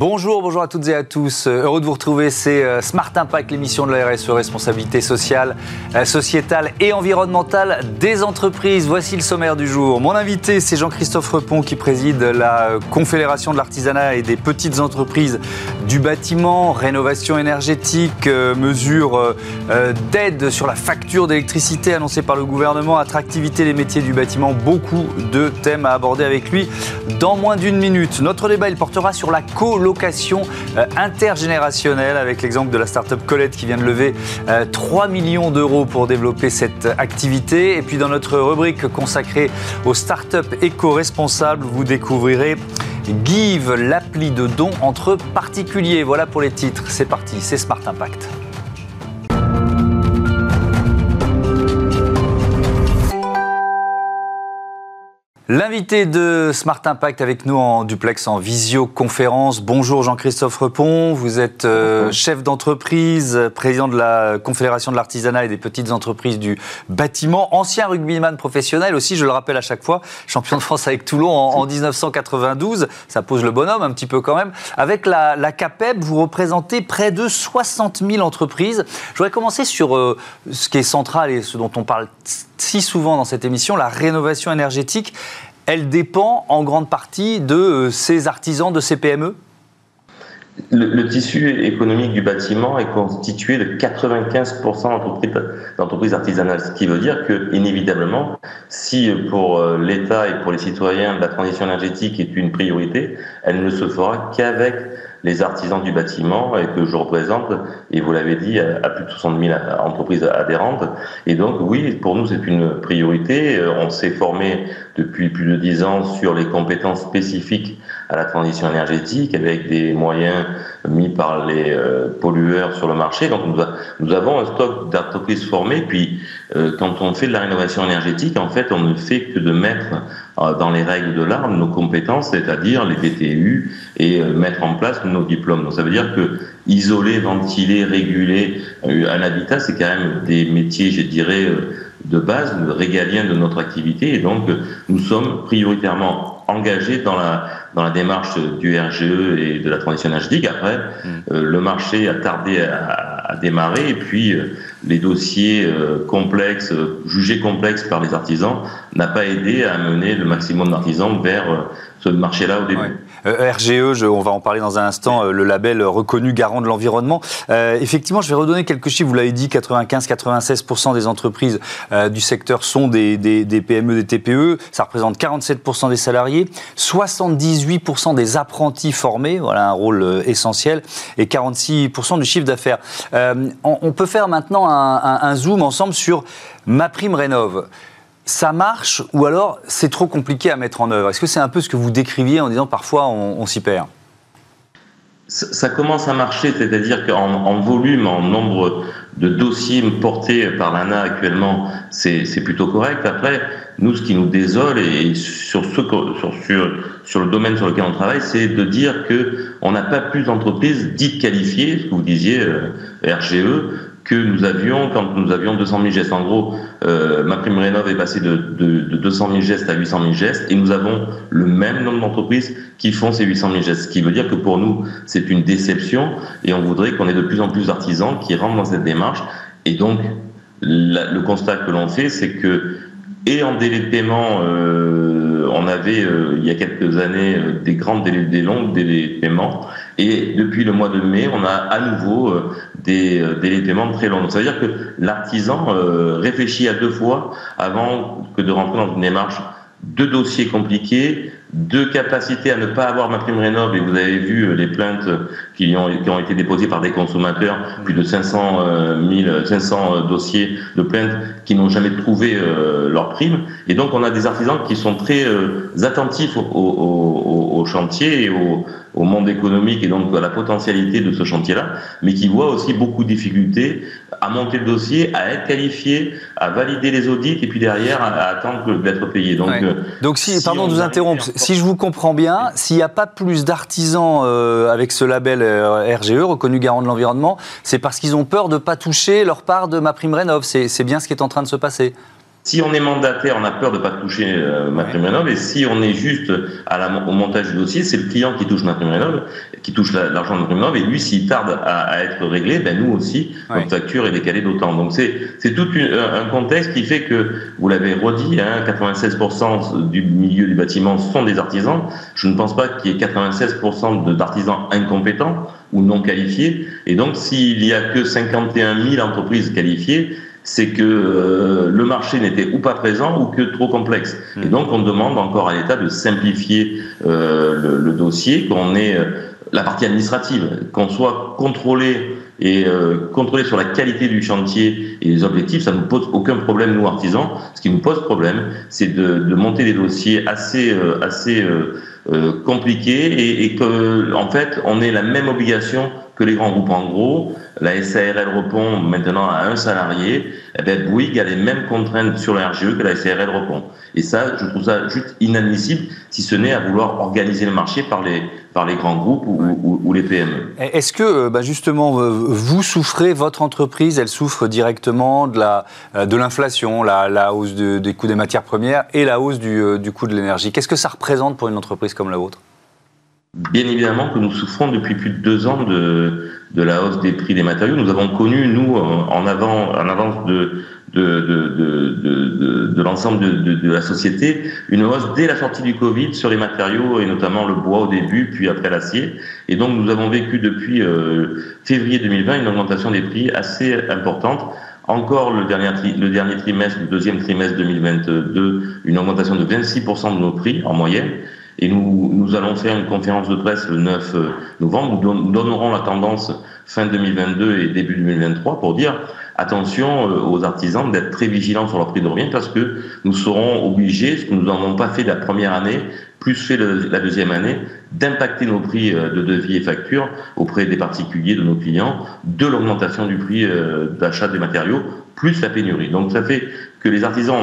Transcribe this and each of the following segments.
Bonjour, bonjour à toutes et à tous. Euh, heureux de vous retrouver. C'est euh, Smart Impact, l'émission de la RSE, responsabilité sociale, euh, sociétale et environnementale des entreprises. Voici le sommaire du jour. Mon invité, c'est Jean-Christophe Repon qui préside la Confédération de l'artisanat et des petites entreprises du bâtiment, rénovation énergétique, mesures d'aide sur la facture d'électricité annoncée par le gouvernement, attractivité des métiers du bâtiment. Beaucoup de thèmes à aborder avec lui dans moins d'une minute. Notre débat, il portera sur la co location euh, intergénérationnelle avec l'exemple de la start-up Colette qui vient de lever 3 euh, millions d'euros pour développer cette activité. Et puis dans notre rubrique consacrée aux start-up éco-responsables, vous découvrirez Give, l'appli de don entre particuliers. Voilà pour les titres. C'est parti, c'est Smart Impact. L'invité de Smart Impact avec nous en duplex, en visioconférence. Bonjour Jean-Christophe Repon, vous êtes euh, chef d'entreprise, président de la Confédération de l'artisanat et des petites entreprises du bâtiment, ancien rugbyman professionnel aussi, je le rappelle à chaque fois, champion de France avec Toulon en, 1992. Ça pose le bonhomme un petit peu quand même. Avec la, la CAPEB, vous représentez près de 60 000 entreprises. Je voudrais commencer sur euh, ce qui est central et ce dont on parle si souvent dans cette émission, la rénovation énergétique, elle dépend en grande partie de euh, ces artisans, de ces PME le, tissu économique du bâtiment est constitué de 95% d'entreprises artisanales, ce qui veut dire que, inévitablement, si pour euh, l'État et pour les citoyens la transition énergétique est une priorité, elle ne se fera qu'avec les artisans du bâtiment et que je représente, et vous l'avez dit, à plus de 60 000 entreprises adhérentes. Et donc, oui, pour nous, c'est une priorité. Euh, on s'est formé depuis plus de 10 ans sur les compétences spécifiques à la transition énergétique avec des moyens mis par les euh, pollueurs sur le marché. Donc, nous, avons un stock d'entreprises formées. Puis, euh, quand on fait de la rénovation énergétique, en fait, on ne fait que de mettre dans les règles de l'art nos compétences, c'est-à-dire les DTU, et mettre en place nos diplômes. Donc ça veut dire que isoler, ventiler, réguler euh, un habitat, c'est quand même des métiers, je dirais, euh, de base, régaliens de notre activité. Et donc, nous sommes prioritairement engagés dans la, dans la démarche du RGE et de la transition énergétique. Après, mm. euh, le marché a tardé à, à démarrer et puis les dossiers complexes, jugés complexes par les artisans, n'a pas aidé à amener le maximum d'artisans vers ce marché-là au début. Euh, RGE, on va en parler dans un instant, euh, le label reconnu garant de l'environnement. Euh, effectivement, je vais redonner quelques chiffres. Vous l'avez dit, 95-96% des entreprises du secteur sont des, PME, des TPE. Ça représente 47% des salariés, 78% des apprentis formés, voilà un rôle essentiel, et 46% du chiffre d'affaires. On, peut faire maintenant un, un zoom ensemble sur ma prime rénove ça marche ou alors c'est trop compliqué à mettre en œuvre? Est-ce que c'est un peu ce que vous décriviez en disant parfois on, s'y perd? Ça commence à marcher, c'est-à-dire qu'en volume, en nombre de dossiers portés par l'ANA actuellement, c'est plutôt correct. Après, nous, ce qui nous désole, et sur, le domaine sur lequel on travaille, c'est de dire qu'on n'a pas plus d'entreprises dites qualifiées, ce que vous disiez, euh, RGE, que nous avions quand nous avions 200 000 gestes. En gros, euh, ma prime rénov est passée de, de, de, 200 000 gestes à 800 000 gestes et nous avons le même nombre d'entreprises qui font ces 800 000 gestes. Ce qui veut dire que pour nous, c'est une déception et on voudrait qu'on ait de plus en plus d'artisans qui rentrent dans cette démarche. Et donc, le constat que l'on fait, c'est que et en délai de paiement, euh, on avait euh, il y a quelques années des grands délais, des longs délais de paiement, et depuis le mois de mai, on a à nouveau des délais de paiement très longs. Donc, ça veut dire que l'artisan réfléchit à deux fois avant que de rentrer dans une démarche de dossiers compliqués, de capacité à ne pas avoir ma prime rénov et vous avez vu euh, les plaintes qui ont, qui ont été déposées par des consommateurs, plus de 500 000, 500 dossiers de plaintes qui n'ont jamais trouvé euh, leur prime. Et donc on a des artisans qui sont très euh, attentifs au, au, au, chantier et au, au monde économique et donc à la potentialité de ce chantier-là, mais qui voient aussi beaucoup de difficultés à monter le dossier, à être qualifié, à valider les audits et puis derrière à, attendre d'être payé. Donc, donc si, pardon de vous interrompre, si je vous comprends bien, s'il n'y a pas plus d'artisans euh, avec ce label euh, RGE, reconnu garant de l'environnement, c'est parce qu'ils ont peur de ne pas toucher leur part de ma prime rénov. C'est bien ce qui est en train de se passer. Si on est mandataire, on a peur de ne pas toucher euh, et si on est juste à la, au montage du dossier, c'est le client qui touche MaPrimeRénov, qui touche l'argent de MaPrimeRénov, et lui, s'il tarde à, à, être réglé, ben nous aussi, notre facture est décalée d'autant. Donc c'est tout un contexte qui fait que, vous l'avez redit, hein, 96% du milieu du bâtiment sont des artisans. Je ne pense pas qu'il y ait 96% d'artisans incompétents ou non qualifiés. Et donc, s'il y a que 51 000 entreprises qualifiées, c'est que euh, le marché n'était ou pas présent ou que trop complexe. Et hmm. donc on demande encore à l'État de simplifier euh, le, dossier, qu'on ait euh, la partie administrative, qu'on soit contrôlé et contrôlé sur la qualité du chantier et les objectifs, ça ne nous pose aucun problème nous artisans. Ce qui nous pose problème, c'est de, de, monter des dossiers assez assez compliqués et, et que en fait on ait la même obligation que les grands groupes. En gros, la SARL répond maintenant à un salarié, eh bien, Bouygues a les mêmes contraintes sur le RGE que la SARL répond. Et ça, je trouve ça juste inadmissible, si ce n'est à vouloir organiser le marché par les, par les grands groupes ou, les PME. Est-ce que, euh, bah, justement, euh, vous souffrez, votre entreprise, elle souffre directement de euh, l'inflation, la, la, hausse des coûts des matières premières et la hausse du, du coût de l'énergie? Qu'est-ce que ça représente pour une entreprise comme la vôtre? Bien évidemment que nous souffrons depuis plus de deux ans de, de la hausse des prix des matériaux. Nous avons connu, nous, en, avant, en avance de, de, de, de l'ensemble de, la société, une hausse dès la sortie du Covid sur les matériaux et notamment le bois au début, puis après l'acier. Et donc nous avons vécu depuis euh, février 2020 une augmentation des prix assez importante. Encore le dernier, le dernier trimestre, le deuxième trimestre 2022, une augmentation de 26% de nos prix en moyenne. Et nous, nous allons faire une conférence de presse le 9 euh, novembre. Nous donnerons la tendance fin 2022 et début 2023 pour dire attention euh, aux artisans d'être très vigilants sur leur prix de revient parce que nous serons obligés, ce que nous n'avons pas fait la première année, plus fait la deuxième année, d'impacter nos prix euh, de devis et factures auprès des particuliers, de nos clients, de l'augmentation du prix d'achat des matériaux, plus la pénurie. Donc ça fait que les artisans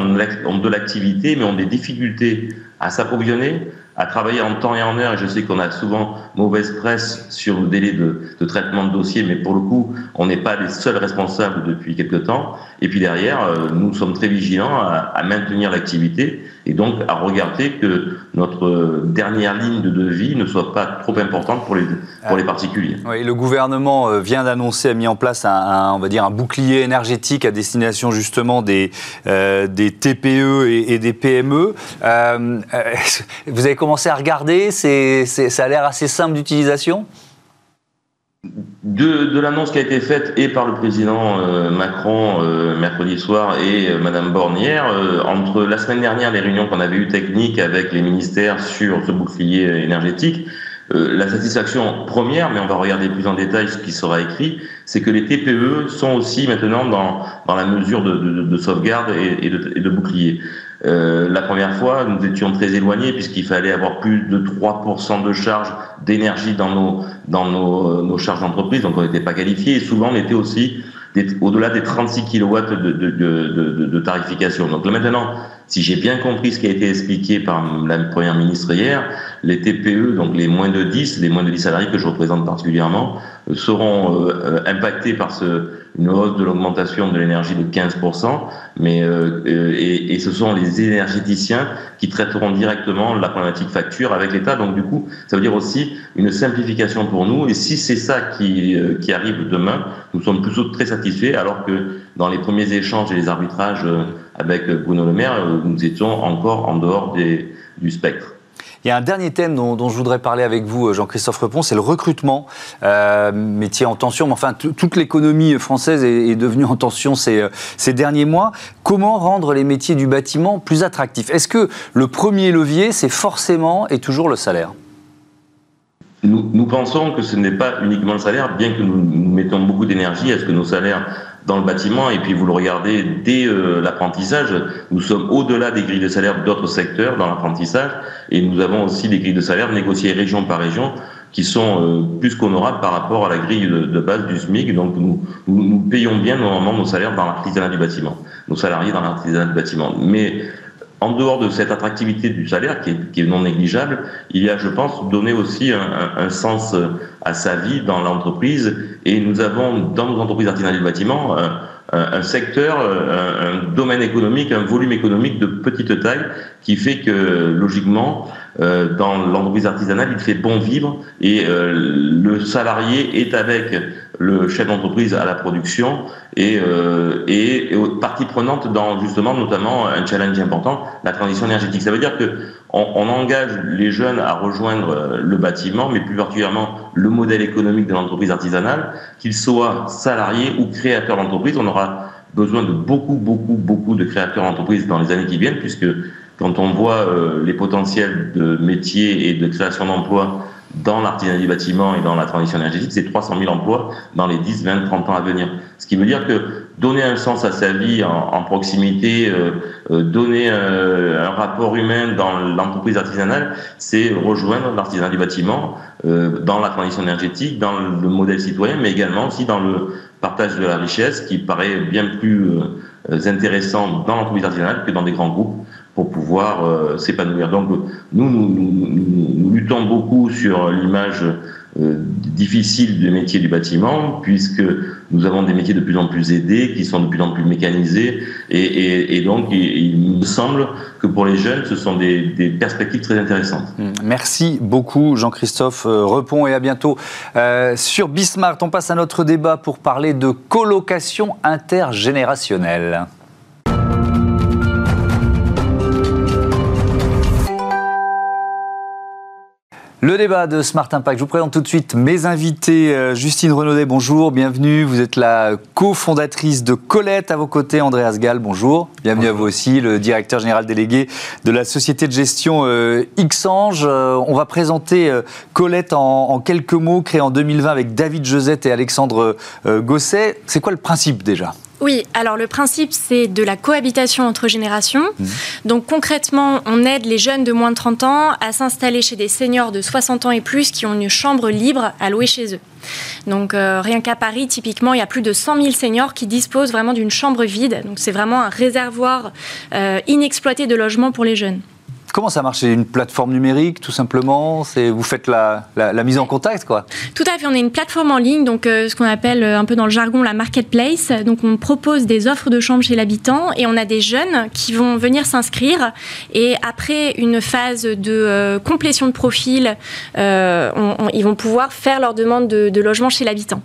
ont de l'activité, mais ont des difficultés à s'approvisionner, à travailler en temps et en heure. Et je sais qu'on a souvent mauvaise presse sur le délai de, traitement de dossier, mais pour le coup, on n'est pas les seuls responsables depuis quelque temps. Et puis derrière, euh, nous sommes très vigilants à maintenir l'activité et donc à regarder que notre dernière ligne de devis ne soit pas trop importante pour les, pour les particuliers. Oui, le gouvernement euh, vient d'annoncer, a mis en place un, on va dire un bouclier énergétique à destination justement des, euh, des TPE et, et, des PME. Euh, vous avez commencé à regarder, c'est, ça a l'air assez simple d'utilisation? De, de l'annonce qui a été faite et par le président euh, Macron euh, mercredi soir et euh, Madame Borne hier, entre la semaine dernière, les réunions qu'on avait eues techniques avec les ministères sur ce bouclier énergétique, la satisfaction première, mais on va regarder plus en détail ce qui sera écrit, c'est que les TPE sont aussi maintenant dans, dans la mesure de, de, de sauvegarde et, de, et de bouclier. Euh, la première fois, nous étions très éloignés puisqu'il fallait avoir plus de 3% de charge d'énergie dans nos dans nos, nos charges d'entreprise, donc on n'était pas qualifiés. Et souvent, on était aussi au-delà des 36 kW de, de, de, de, tarification. Donc là maintenant, si j'ai bien compris ce qui a été expliqué par la première ministre hier, les TPE, donc les moins de 10, les moins de 10 salariés que je représente particulièrement, euh, seront euh, impactés par ce, une hausse de l'augmentation de l'énergie de 15%, mais euh, et, et, ce sont les énergéticiens qui traiteront directement la problématique facture avec l'État. Donc du coup, ça veut dire aussi une simplification pour nous. Et si c'est ça qui, qui arrive demain, nous sommes plutôt très satisfaits, alors que dans les premiers échanges et les arbitrages avec Bruno Le Maire, nous étions encore en dehors des, du spectre. Il y a un dernier thème dont, je voudrais parler avec vous, Jean-Christophe Repon, c'est le recrutement, euh, métier en tension. Mais enfin, toute l'économie française est, devenue en tension ces, euh, ces derniers mois. Comment rendre les métiers du bâtiment plus attractifs? Est-ce que le premier levier, c'est forcément et toujours le salaire? Nous, nous, pensons que ce n'est pas uniquement le salaire, bien que nous, nous mettons beaucoup d'énergie à ce que nos salaires dans le bâtiment, et puis vous le regardez dès euh, l'apprentissage, nous sommes au-delà des grilles de salaire d'autres secteurs dans l'apprentissage, et nous avons aussi des grilles de salaire négociées région par région qui sont euh, plus qu'honorables par rapport à la grille de, base du SMIC. Donc nous, nous, payons bien normalement nos salaires dans l'artisanat du bâtiment, nos salariés dans l'artisanat du bâtiment. Mais en dehors de cette attractivité du salaire qui est, non négligeable, il y a, je pense, donner aussi un, un, sens à sa vie dans l'entreprise. Et nous avons, dans nos entreprises artisanales du bâtiment, un, secteur, un, domaine économique, un volume économique de petite taille qui fait que logiquement, dans l'entreprise artisanale, il fait bon vivre et le salarié est avec le chef d'entreprise à la production et, euh, et, partie prenante dans justement notamment un challenge important, la transition énergétique. Ça veut dire que on, on engage les jeunes à rejoindre euh, le bâtiment, mais plus particulièrement le modèle économique de l'entreprise artisanale, qu'ils soient salariés ou créateurs d'entreprise. On aura besoin de beaucoup, beaucoup, beaucoup de créateurs d'entreprise dans les années qui viennent, puisque quand on voit euh, les potentiels de métiers et de création d'emplois dans l'artisanat du bâtiment et dans la transition énergétique, c'est 300 000 emplois dans les 10, 20, 30 ans à venir. Ce qui veut dire que donner un sens à sa vie en, proximité, euh, euh, donner euh, un rapport humain dans l'entreprise artisanale, c'est rejoindre l'artisanat du bâtiment dans la transition énergétique, dans le modèle citoyen, mais également aussi dans le partage de la richesse qui paraît bien plus intéressant dans l'entreprise artisanale que dans des grands groupes pour pouvoir euh, s'épanouir. Donc nous nous, luttons beaucoup sur l'image euh, difficile des métiers du bâtiment, puisque nous avons des métiers de plus en plus aidés, qui sont de plus en plus mécanisés, et, donc il, me semble que pour les jeunes, ce sont des, perspectives très intéressantes. Mmh. Merci beaucoup Jean-Christophe euh, Repon, et à bientôt. sur Bismarck, on passe à notre débat pour parler de colocation intergénérationnelle. Le débat de Smart Impact. Je vous présente tout de suite mes invités. Euh, Justine Renaudet, bonjour, bienvenue. Vous êtes la cofondatrice de Colette. À vos côtés, Andréas Gall, bonjour. Bienvenue à vous aussi, le directeur général délégué de la société de gestion euh, Xange. Euh, on va présenter Colette en, quelques mots, créée en 2020 avec David Josette et Alexandre Gosset. C'est quoi le principe déjà? Oui, alors le principe, c'est de la cohabitation entre générations. Mmh. Donc concrètement, on aide les jeunes de moins de 30 ans à s'installer chez des seniors de 60 ans et plus qui ont une chambre libre à louer chez eux. Donc euh, rien qu'à Paris, typiquement, il y a plus de 100 000 seniors qui disposent vraiment d'une chambre vide. Donc c'est vraiment un réservoir euh, inexploité de logement pour les jeunes. Comment ça marche? C'est une plateforme numérique, tout simplement? C'est Vous faites la, mise en contact, quoi? Tout à fait. On est une plateforme en ligne, donc euh, ce qu'on appelle euh, un peu dans le jargon la marketplace. Donc on propose des offres de chambre chez l'habitant et on a des jeunes qui vont venir s'inscrire. Et après une phase de euh, complétion de profil, ils vont pouvoir faire leur demande de logement chez l'habitant.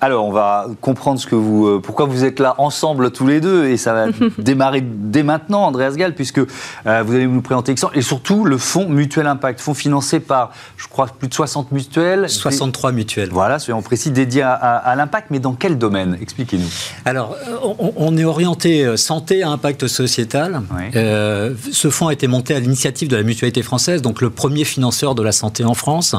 Alors, on va comprendre ce que vous, euh, pourquoi vous êtes là ensemble tous les deux, et ça va démarrer dès maintenant, Andreas Gall, puisque euh, vous allez nous présenter et surtout le fonds Mutuel Impact, fonds financé par, je crois, plus de 60 mutuelles. 63 mutuelles. Voilà, soyons précis, dédié à, l'impact, mais dans quel domaine? Expliquez-nous. Alors, euh, on, est orienté santé à impact sociétal. ce fonds a été monté à l'initiative de la Mutualité française, donc le premier financeur de la santé en France,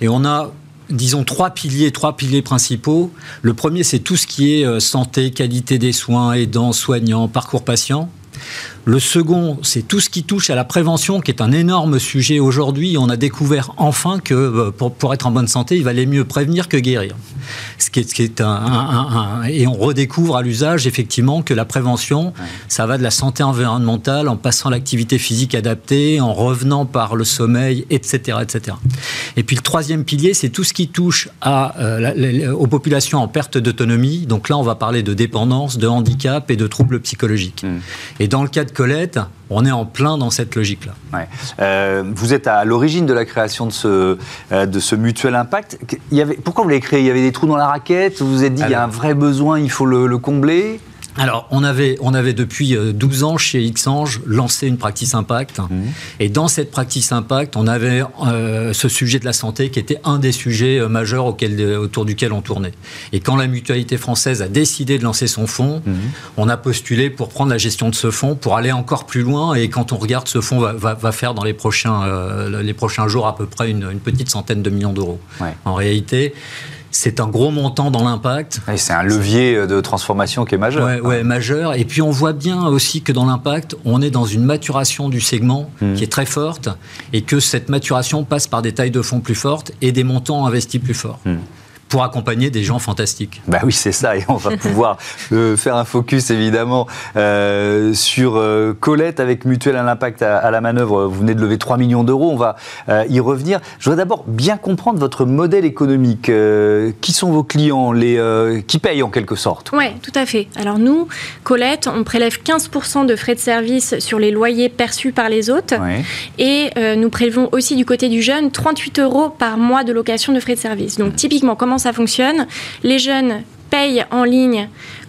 et on a disons, trois piliers, trois piliers principaux. Le premier, c'est tout ce qui est euh, santé, qualité des soins, aidants, soignants, parcours patient. Le second, c'est tout ce qui touche à la prévention, qui est un énorme sujet aujourd'hui. On a découvert enfin que euh, pour, être en bonne santé, il valait mieux prévenir que guérir. Ce qui est, un, et on redécouvre à l'usage effectivement que la prévention, ça va de la santé environnementale en passant l'activité physique adaptée, en revenant par le sommeil, etc., etc. Et puis le troisième pilier, c'est tout ce qui touche à, euh, aux populations en perte d'autonomie. Donc là, on va parler de dépendance, de handicap et de troubles psychologiques. Mmh. Et dans le cas de Colette, on est en plein dans cette logique-là. Euh, vous êtes à l'origine de la création de ce, euh, de ce mutuel impact. Il y avait, pourquoi vous l'avez créé? Il y avait des trous dans la raquette? Vous vous êtes dit, il y a un vrai besoin, il faut le combler? Alors, on avait, on avait depuis 12 euh, ans chez Xange lancé une practice impact. Mmh. Et dans cette practice impact, on avait euh, ce sujet de la santé qui était un des sujets euh, majeurs autour duquel on tournait. Et quand la mutualité française a décidé de lancer son fonds, mmh. on a postulé pour prendre la gestion de ce fonds, pour aller encore plus loin. Et quand on regarde, ce fonds va, faire dans les prochains, les prochains jours à peu près une, petite centaine de millions d'euros. En réalité, c'est un gros montant dans l'impact. c'est un levier de transformation qui est majeur. Ouais, majeur. Et puis on voit bien aussi que dans l'impact, on est dans une maturation du segment hmm. qui est très forte et que cette maturation passe par des tailles de fonds plus fortes et des montants investis plus forts. Hmm. Pour accompagner des gens fantastiques. Bah oui, c'est ça, et on va pouvoir euh, faire un focus évidemment euh, sur euh, Colette avec Mutuelle à l'impact à, la manœuvre. Vous venez de lever 3 millions d'euros, on va y revenir. Je voudrais d'abord bien comprendre votre modèle économique. qui sont vos clients, les, qui payent en quelque sorte? Oui, tout à fait. Alors nous, Colette, on prélève 15% de frais de service sur les loyers perçus par les hôtes, et nous prélevons aussi du côté du jeune 38 euros par mois de location de frais de service. Donc typiquement, comment ça fonctionne. Les jeunes payent en ligne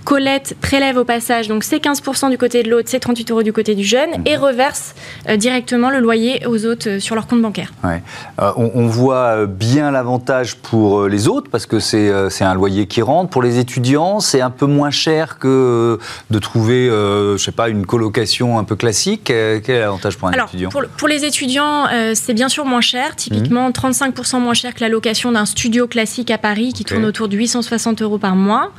Colette prélève au passage donc c'est 15% du côté de l'autre, c'est 38 euros du côté du jeune et mhm. reverse euh, directement le loyer aux autres euh, sur leur compte bancaire. Euh, on, voit bien l'avantage pour les autres parce que c'est un loyer qui rentre. Pour les étudiants, c'est un peu moins cher que de trouver, je sais pas, une colocation un peu classique. Quel est l'avantage pour un étudiant pour, pour, les étudiants, c'est bien sûr moins cher, typiquement 35% mhm. moins cher que la location d'un studio classique à Paris qui tourne autour de 860 euros par mois.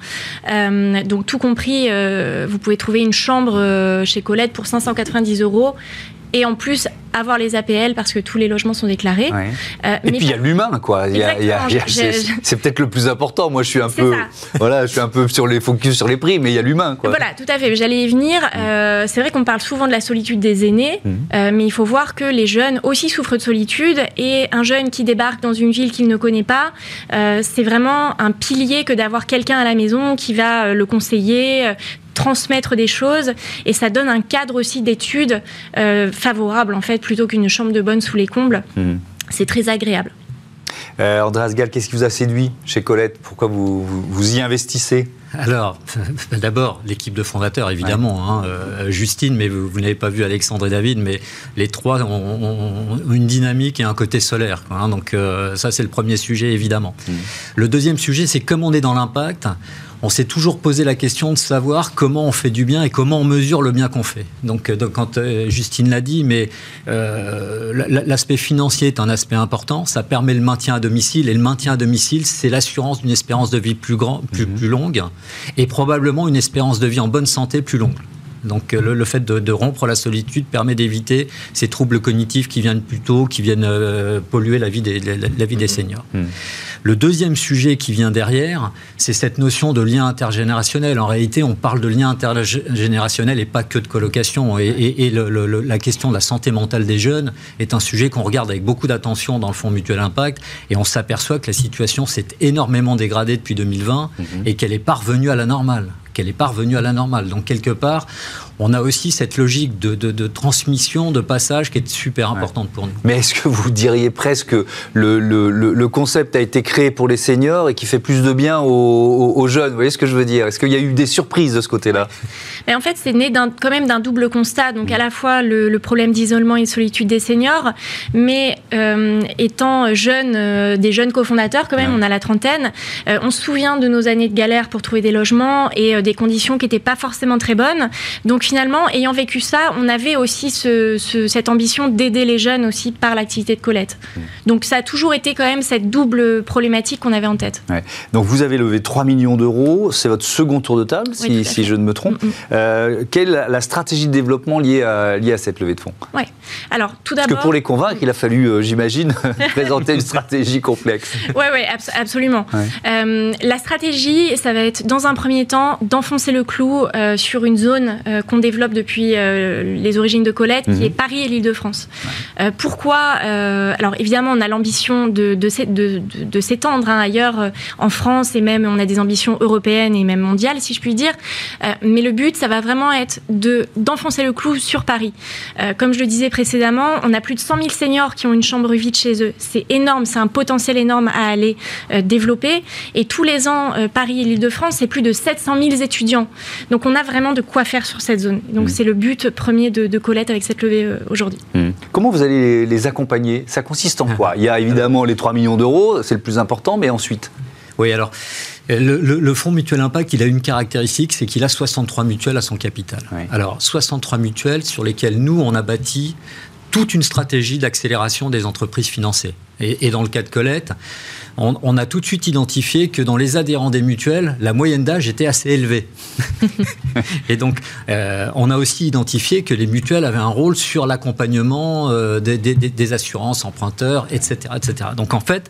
donc tout compris, euh, vous pouvez trouver une chambre euh, chez Colette pour 590 euros et en plus avoir les APL parce que tous les logements sont déclarés. Euh, et puis il y a l'humain, quoi. C'est peut-être le plus important. Moi, je suis un peu, voilà, je suis un peu sur les focus sur les prix, mais il y a l'humain, quoi. Voilà, tout à fait. J'allais y venir. Mm. Euh, c'est vrai qu'on parle souvent de la solitude des aînés, mm. euh, mais il faut voir que les jeunes aussi souffrent de solitude et un jeune qui débarque dans une ville qu'il ne connaît pas, c'est vraiment un pilier que d'avoir quelqu'un à la maison qui va le conseiller, transmettre des choses et ça donne un cadre aussi d'études euh, favorable en fait plutôt qu'une chambre de bonne sous les combles. Mhm. C'est très agréable. Euh, Andreas Gall, qu'est-ce qui vous a séduit chez Colette? Pourquoi vous, vous, y investissez? Alors, d'abord, l'équipe de fondateurs, évidemment. Hein, euh, Justine, mais vous, n'avez pas vu Alexandre et David, mais les trois ont, une dynamique et un côté solaire. Hein, donc, euh, ça, c'est le premier sujet, évidemment. Mhm. Le deuxième sujet, c'est comme on est dans l'impact, on s'est toujours posé la question de savoir comment on fait du bien et comment on mesure le bien qu'on fait. Donc, euh, quand euh, Justine l'a dit, mais euh, l'aspect financier est un aspect important. Ça permet le maintien à domicile et le maintien à domicile, c'est l'assurance d'une espérance de vie plus, grand, plus, mhm. plus longue et probablement une espérance de vie en bonne santé plus longue. Donc le, fait de, rompre la solitude permet d'éviter ces troubles cognitifs qui viennent plus tôt, qui viennent polluer la vie des, la, vie des mhm. seniors. Mhm. Le deuxième sujet qui vient derrière, c'est cette notion de lien intergénérationnel. En réalité, on parle de lien intergénérationnel et pas que de colocation. Et, la question de la santé mentale des jeunes est un sujet qu'on regarde avec beaucoup d'attention dans le Fonds Mutuel Impact. Et on s'aperçoit que la situation s'est énormément dégradée depuis 2020 mhm. et qu'elle est parvenue à la normale qu'elle est parvenue à la normale. Donc quelque part, on a aussi cette logique de, transmission, de passage qui est super importante pour nous. Mais est-ce que vous diriez presque que le, le, concept a été créé pour les seniors et qui fait plus de bien aux, jeunes? Vous voyez ce que je veux dire? Est-ce qu'il y a eu des surprises de ce côté-là? Mais En fait, c'est né quand même d'un double constat. Donc à la fois le, problème d'isolement et de solitude des seniors, mais euh, étant jeunes, euh, des jeunes cofondateurs quand même, on a la trentaine, euh, on se souvient de nos années de galère pour trouver des logements et des conditions qui n'étaient pas forcément très bonnes. Donc finalement, ayant vécu ça, on avait aussi cette ambition d'aider les jeunes aussi par l'activité de Colette. Mmh. Donc ça a toujours été quand même cette double problématique qu'on avait en tête. Donc vous avez levé 3 millions d'euros, c'est votre second tour de table, si, je ne me trompe. Mmh, mmh. Euh, quelle est la stratégie de développement liée à, liée à cette levée de fonds? Oui, alors tout d'abord... Parce que pour les convaincre, il a fallu, euh, j'imagine, présenter une stratégie complexe. Oui, oui, absolument. Euh, la stratégie, ça va être dans un premier temps d'enfoncer le clou sur une zone qu'on développe depuis euh, les origines de Colette, qui mhm. est Paris et l'Île-de-France. Euh, pourquoi euh, Alors évidemment, on a l'ambition de, de, s'étendre hein, ailleurs en France et même on a des ambitions européennes et même mondiales, si je puis dire. mais le but, ça va vraiment être de d'enfoncer le clou sur Paris. comme je le disais précédemment, on a plus de 100 000 seniors qui ont une chambre vide chez eux. C'est énorme, c'est un potentiel énorme à aller développer. Et tous les ans, Paris et l'Île-de-France, c'est plus de 700 000 étudiants. Donc on a vraiment de quoi faire sur cette zone. Donc mm. c'est le but premier de, Colette avec cette levée euh, aujourd'hui. Mm. Comment vous allez les, accompagner? Ça consiste en quoi? Il y a évidemment les 3 millions d'euros, c'est le plus important, mais ensuite? Oui, alors le, fonds mutuel impact, il a une caractéristique, c'est qu'il a 63 mutuelles à son capital. Alors 63 mutuelles sur lesquelles nous, on a bâti toute une stratégie d'accélération des entreprises financées. et, dans le cas de Colette, on, a tout de suite identifié que dans les adhérents des mutuelles, la moyenne d'âge était assez élevée. et donc, euh, on a aussi identifié que les mutuelles avaient un rôle sur l'accompagnement euh, des, assurances emprunteurs, etc., etc. Donc, en fait,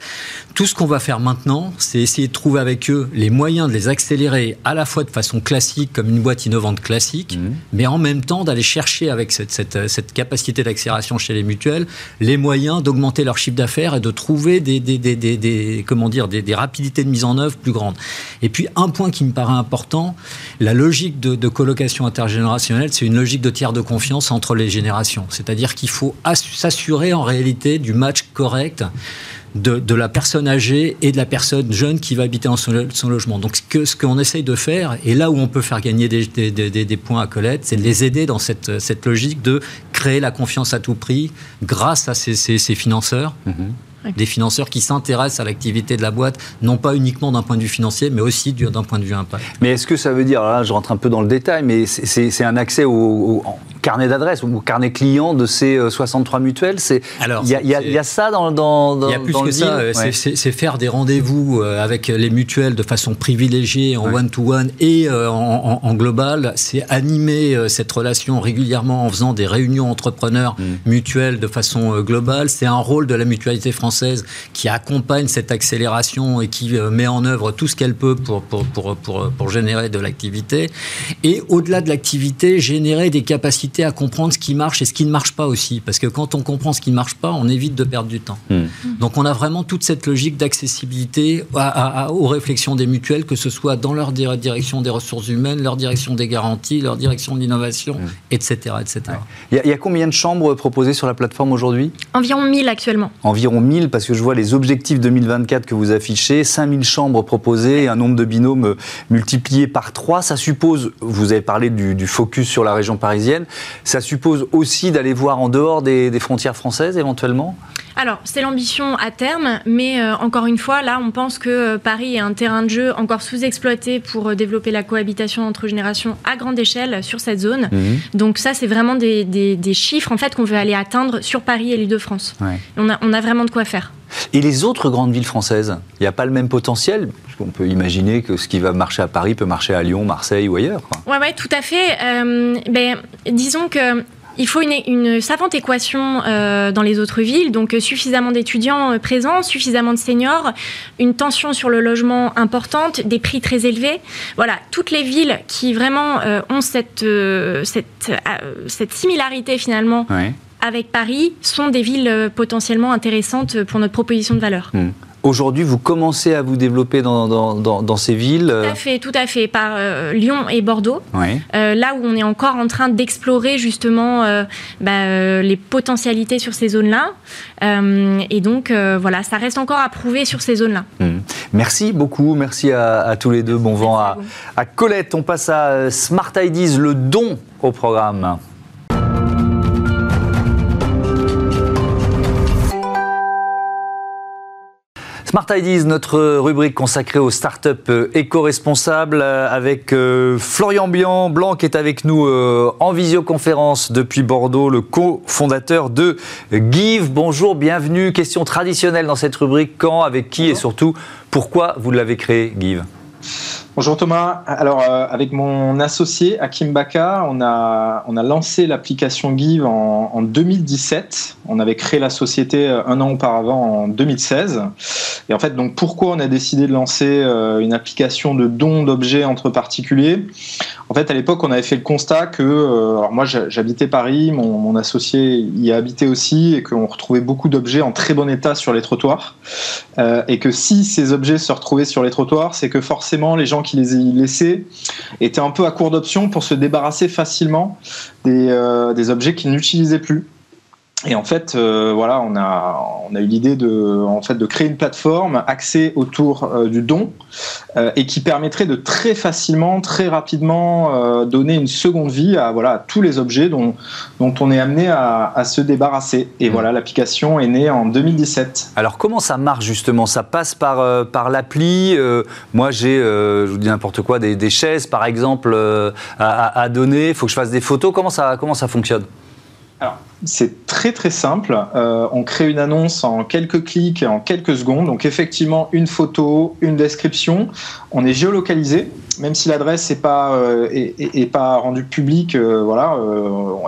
tout ce qu'on va faire maintenant, c'est essayer de trouver avec eux les moyens de les accélérer à la fois de façon classique, comme une boîte innovante classique, mmh. mais en même temps d'aller chercher avec cette, cette capacité d'accélération chez les mutuelles les moyens d'augmenter leur chiffre d'affaires et de trouver des, des, des, des comment dire, des, rapidités de mise en œuvre plus grandes. Et puis un point qui me paraît important, la logique de, colocation intergénérationnelle, c'est une logique de tiers de confiance entre les générations. C'est-à-dire qu'il faut s'assurer en réalité du match correct de, la personne âgée et de la personne jeune qui va habiter en son, logement. Donc ce qu'on essaye de faire, et là où on peut faire gagner des, points à Colette, c'est de les aider dans cette, logique de créer la confiance à tout prix grâce à ces, ces, financeurs. Des financeurs qui s'intéressent à l'activité de la boîte, non pas uniquement d'un point de vue financier, mais aussi d'un point de vue impact. Mais est-ce que ça veut dire, là je rentre un peu dans le détail, mais c'est un accès au, carnet d'adresse, au carnet client de ces 63 euh, mutuelles Il y, y, a ça dans, dans, Il y a plus que ça, c'est faire des rendez-vous euh, avec les mutuelles de façon privilégiée, en one-to-one et euh, en, global. C'est animer cette relation régulièrement en faisant des réunions entrepreneurs mm. mutuelles de façon globale. C'est un rôle de la mutualité française qui accompagne cette accélération et qui euh, met en œuvre tout ce qu'elle peut pour, pour, pour, pour, pour générer de l'activité. Et au-delà de l'activité, générer des capacités à comprendre ce qui marche et ce qui ne marche pas aussi. Parce que quand on comprend ce qui ne marche pas, on évite de perdre du temps. Hmm. Donc on a vraiment toute cette logique d'accessibilité aux réflexions des mutuelles, que ce soit dans leur direction des ressources humaines, leur direction des garanties, leur direction de l'innovation, etc. Hmm. etc. Il, y a, combien de chambres proposées sur la plateforme aujourd'hui? Environ 1000 actuellement. Environ 1000 parce que je vois les objectifs 2024 que vous affichez, 5000 chambres proposées, un nombre de binômes multiplié par 3. Ça suppose, vous avez parlé du, focus sur la région parisienne, ça suppose aussi d'aller voir en dehors des, frontières françaises éventuellement? Alors, c'est l'ambition à terme, mais euh, encore une fois, là, on pense que euh, Paris est un terrain de jeu encore sous-exploité pour développer la cohabitation entre générations à grande échelle sur cette zone. Mhm. Donc ça, c'est vraiment des, chiffres en fait qu'on veut aller atteindre sur Paris et l'Île-de-France. On, a, on a vraiment de quoi faire. Et les autres grandes villes françaises, il n'y a pas le même potentiel? On peut imaginer que ce qui va marcher à Paris peut marcher à Lyon, Marseille ou ailleurs. Oui, ouais, tout à fait. Euh, ben, disons que il faut une, savante équation euh, dans les autres villes, donc euh, suffisamment d'étudiants présents, suffisamment de seniors, une tension sur le logement importante, des prix très élevés. Voilà, toutes les villes qui vraiment ont cette, cette, cette similarité finalement avec Paris sont des villes euh, potentiellement intéressantes pour notre proposition de valeur. Hmm. Aujourd'hui, vous commencez à vous développer dans, dans, ces villes Tout à fait, tout à fait, par euh, Lyon et Bordeaux. Euh, là où on est encore en train d'explorer justement bah, les potentialités sur ces zones-là. et donc, voilà, ça reste encore à prouver sur ces zones-là. Hmm. Merci beaucoup, merci à, tous les deux. Bon vent à, à Colette. On passe à Smart Ideas, le don au programme. Smart Ideas, notre rubrique consacrée aux startups euh, éco-responsables euh, avec euh, Florian Blanc qui est avec nous en visioconférence depuis Bordeaux, le co-fondateur de Give. Bonjour, bienvenue. Question traditionnelle dans cette rubrique. Quand, avec qui et surtout pourquoi vous l'avez créé, Give? Bonjour Thomas. Alors euh, avec mon associé Hakim Baka, on a, on a lancé l'application Give en, 2017. On avait créé la société euh, un an auparavant en 2016. Et en fait, donc pourquoi on a décidé de lancer euh, une application de don d'objets entre particuliers? En fait, à l'époque, on avait fait le constat que, alors moi j'habitais Paris, mon, associé y a habité aussi, et qu'on retrouvait beaucoup d'objets en très bon état sur les trottoirs. et que si ces objets se retrouvaient sur les trottoirs, c'est que forcément les gens qui les ait laissés étaient un peu à court d'options pour se débarrasser facilement des, euh, des objets qu'ils n'utilisaient plus. Et en fait, euh, voilà, on a, on a eu l'idée de, en fait, de créer une plateforme axée autour euh, du don euh, et qui permettrait de très facilement, très rapidement donner une seconde vie à voilà tous les objets dont, dont on est amené à, à se débarrasser. Et mmh. voilà, l'application est née en 2017. Alors comment ça marche justement? Ça passe par, par l'appli. moi, j'ai, je vous dis n'importe quoi, des, des, chaises par exemple à, à donner. Il faut que je fasse des photos. Comment ça, comment ça fonctionne? Alors, c'est très très simple. Euh, on crée une annonce en quelques clics et en quelques secondes. Donc effectivement, une photo, une description. On est géolocalisé, même si l'adresse n'est pas euh, pas rendue publique. Euh, voilà,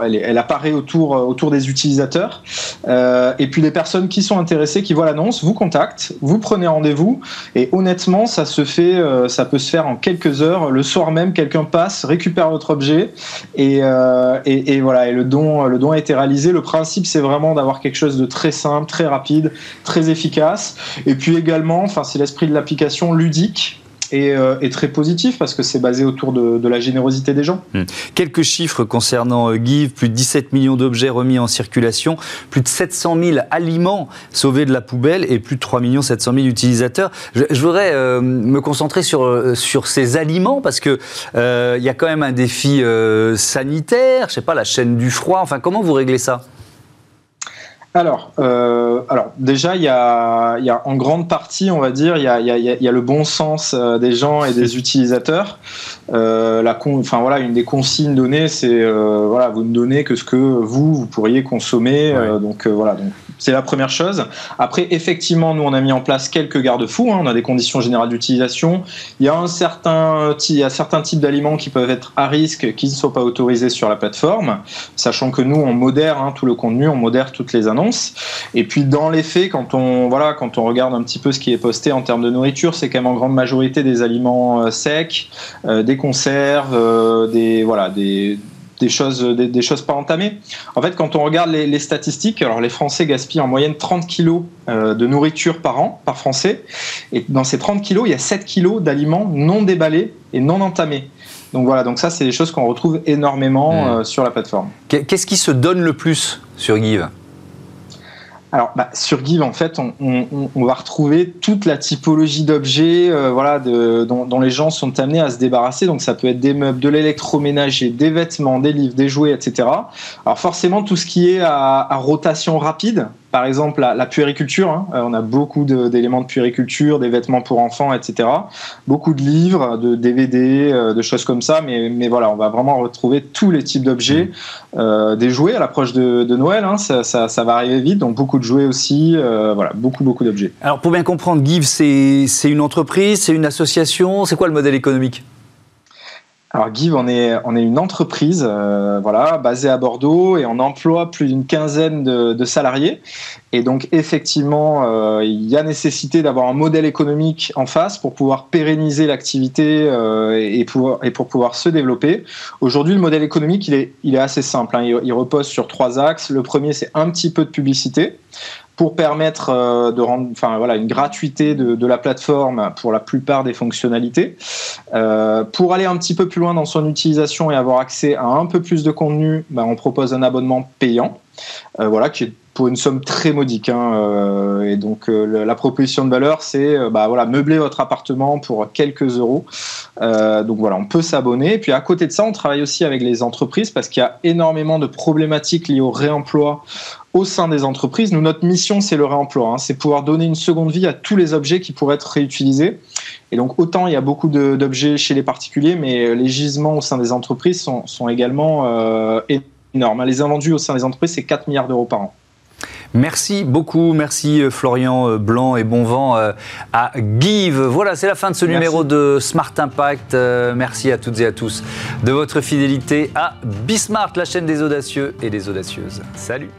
elle, apparaît autour des utilisateurs. et puis les personnes qui sont intéressées, qui voient l'annonce, vous contactent, vous prenez rendez-vous. Et honnêtement, ça se fait, ça peut se faire en quelques heures. Le soir même, quelqu'un passe, récupère votre objet et, voilà. Et le don est été réalisé. Le principe, c'est vraiment d'avoir quelque chose de très simple, très rapide, très efficace. Et puis également, enfin, c'est l'esprit de l'application ludique. Et, euh, très positif parce que c'est basé autour de, la générosité des gens. Hmm. Quelques chiffres concernant euh, Give, plus de 17 millions d'objets remis en circulation, plus de 700 000 aliments sauvés de la poubelle et plus de 3 700 000 utilisateurs. Je, voudrais euh, me concentrer sur, sur ces aliments parce qu'il il y a quand même un défi sanitaire, je sais pas, la chaîne du froid, enfin comment vous réglez ça? Alors, euh, alors déjà, il y, a, il y a, en grande partie, on va dire, il y a, il y a, il y a le bon sens euh, des gens et des utilisateurs. Euh, la con, enfin voilà, une des consignes données, c'est euh, voilà, vous ne donnez que ce que vous vous pourriez consommer. Euh, donc voilà, donc c'est la première chose. Après, effectivement, nous on a mis en place quelques garde-fous. Hein, on a des conditions générales d'utilisation. Il y a certains types d'aliments qui peuvent être à risque, qui ne sont pas autorisés sur la plateforme, sachant que nous on modère hein, tout le contenu, on modère toutes les annonces. Et puis dans les faits, quand on regarde un petit peu ce qui est posté en termes de nourriture, c'est quand même en grande majorité des aliments secs, des conserves, euh, des voilà des des choses, des, choses pas entamées. En fait, quand on regarde les, statistiques, alors les Français gaspillent en moyenne 30 kilos euh, de nourriture par an, par Français. Et dans ces 30 kilos, il y a 7 kilos d'aliments non déballés et non entamés. Donc voilà, donc ça, c'est des choses qu'on retrouve énormément mmh. euh, sur la plateforme. Qu'est-ce qui se donne le plus sur Give? Alors, bah, sur Give, en fait, on, on, on, va retrouver toute la typologie d'objets euh, voilà, de, dont, dont, les gens sont amenés à se débarrasser. Donc, ça peut être des meubles, de l'électroménager, des vêtements, des livres, des jouets, etc. Alors, forcément, tout ce qui est à, à rotation rapide, par exemple la, la puériculture. Hein. Euh, on a beaucoup d'éléments de, puériculture, des vêtements pour enfants, etc. Beaucoup de livres, de DVD, euh, de choses comme ça. Mais, mais, voilà, on va vraiment retrouver tous les types d'objets. Mmh. Euh, des jouets à l'approche de, de, Noël, hein. ça, ça, ça, va arriver vite. Donc beaucoup de jouets aussi. Euh, voilà, beaucoup, beaucoup d'objets. Alors pour bien comprendre, Give, c'est une entreprise, c'est une association, c'est quoi le modèle économique? Alors Give, on est, on est une entreprise euh, voilà, basée à Bordeaux et on emploie plus d'une quinzaine de, de, salariés. Et donc effectivement, euh, il y a nécessité d'avoir un modèle économique en face pour pouvoir pérenniser l'activité euh, et, pour, et pour pouvoir se développer. Aujourd'hui, le modèle économique, il est, il est assez simple. Hein. Il, il repose sur trois axes. Le premier, c'est un petit peu de publicité pour permettre euh, de rendre, enfin voilà, une gratuité de, la plateforme pour la plupart des fonctionnalités. Euh, pour aller un petit peu plus loin dans son utilisation et avoir accès à un peu plus de contenu, ben, on propose un abonnement payant, euh, voilà, qui est pour une somme très modique. Hein, euh, et donc euh, la proposition de valeur, c'est euh, bah, voilà, meubler votre appartement pour quelques euros. donc voilà, on peut s'abonner. Et puis à côté de ça, on travaille aussi avec les entreprises parce qu'il y a énormément de problématiques liées au réemploi au sein des entreprises. Nous, notre mission, c'est le réemploi. Hein, c'est pouvoir donner une seconde vie à tous les objets qui pourraient être réutilisés. Et donc autant il y a beaucoup d'objets chez les particuliers, mais les gisements au sein des entreprises sont, sont également énormes. Les invendus au sein des entreprises, c'est 4 milliards d'euros par an. Merci beaucoup, merci euh, Florian euh, Blanc et bon vent euh, à Give. Voilà, c'est la fin de ce numéro de Smart Impact. Merci à toutes et à tous de votre fidélité à Bismart, la chaîne des audacieux et des audacieuses. Salut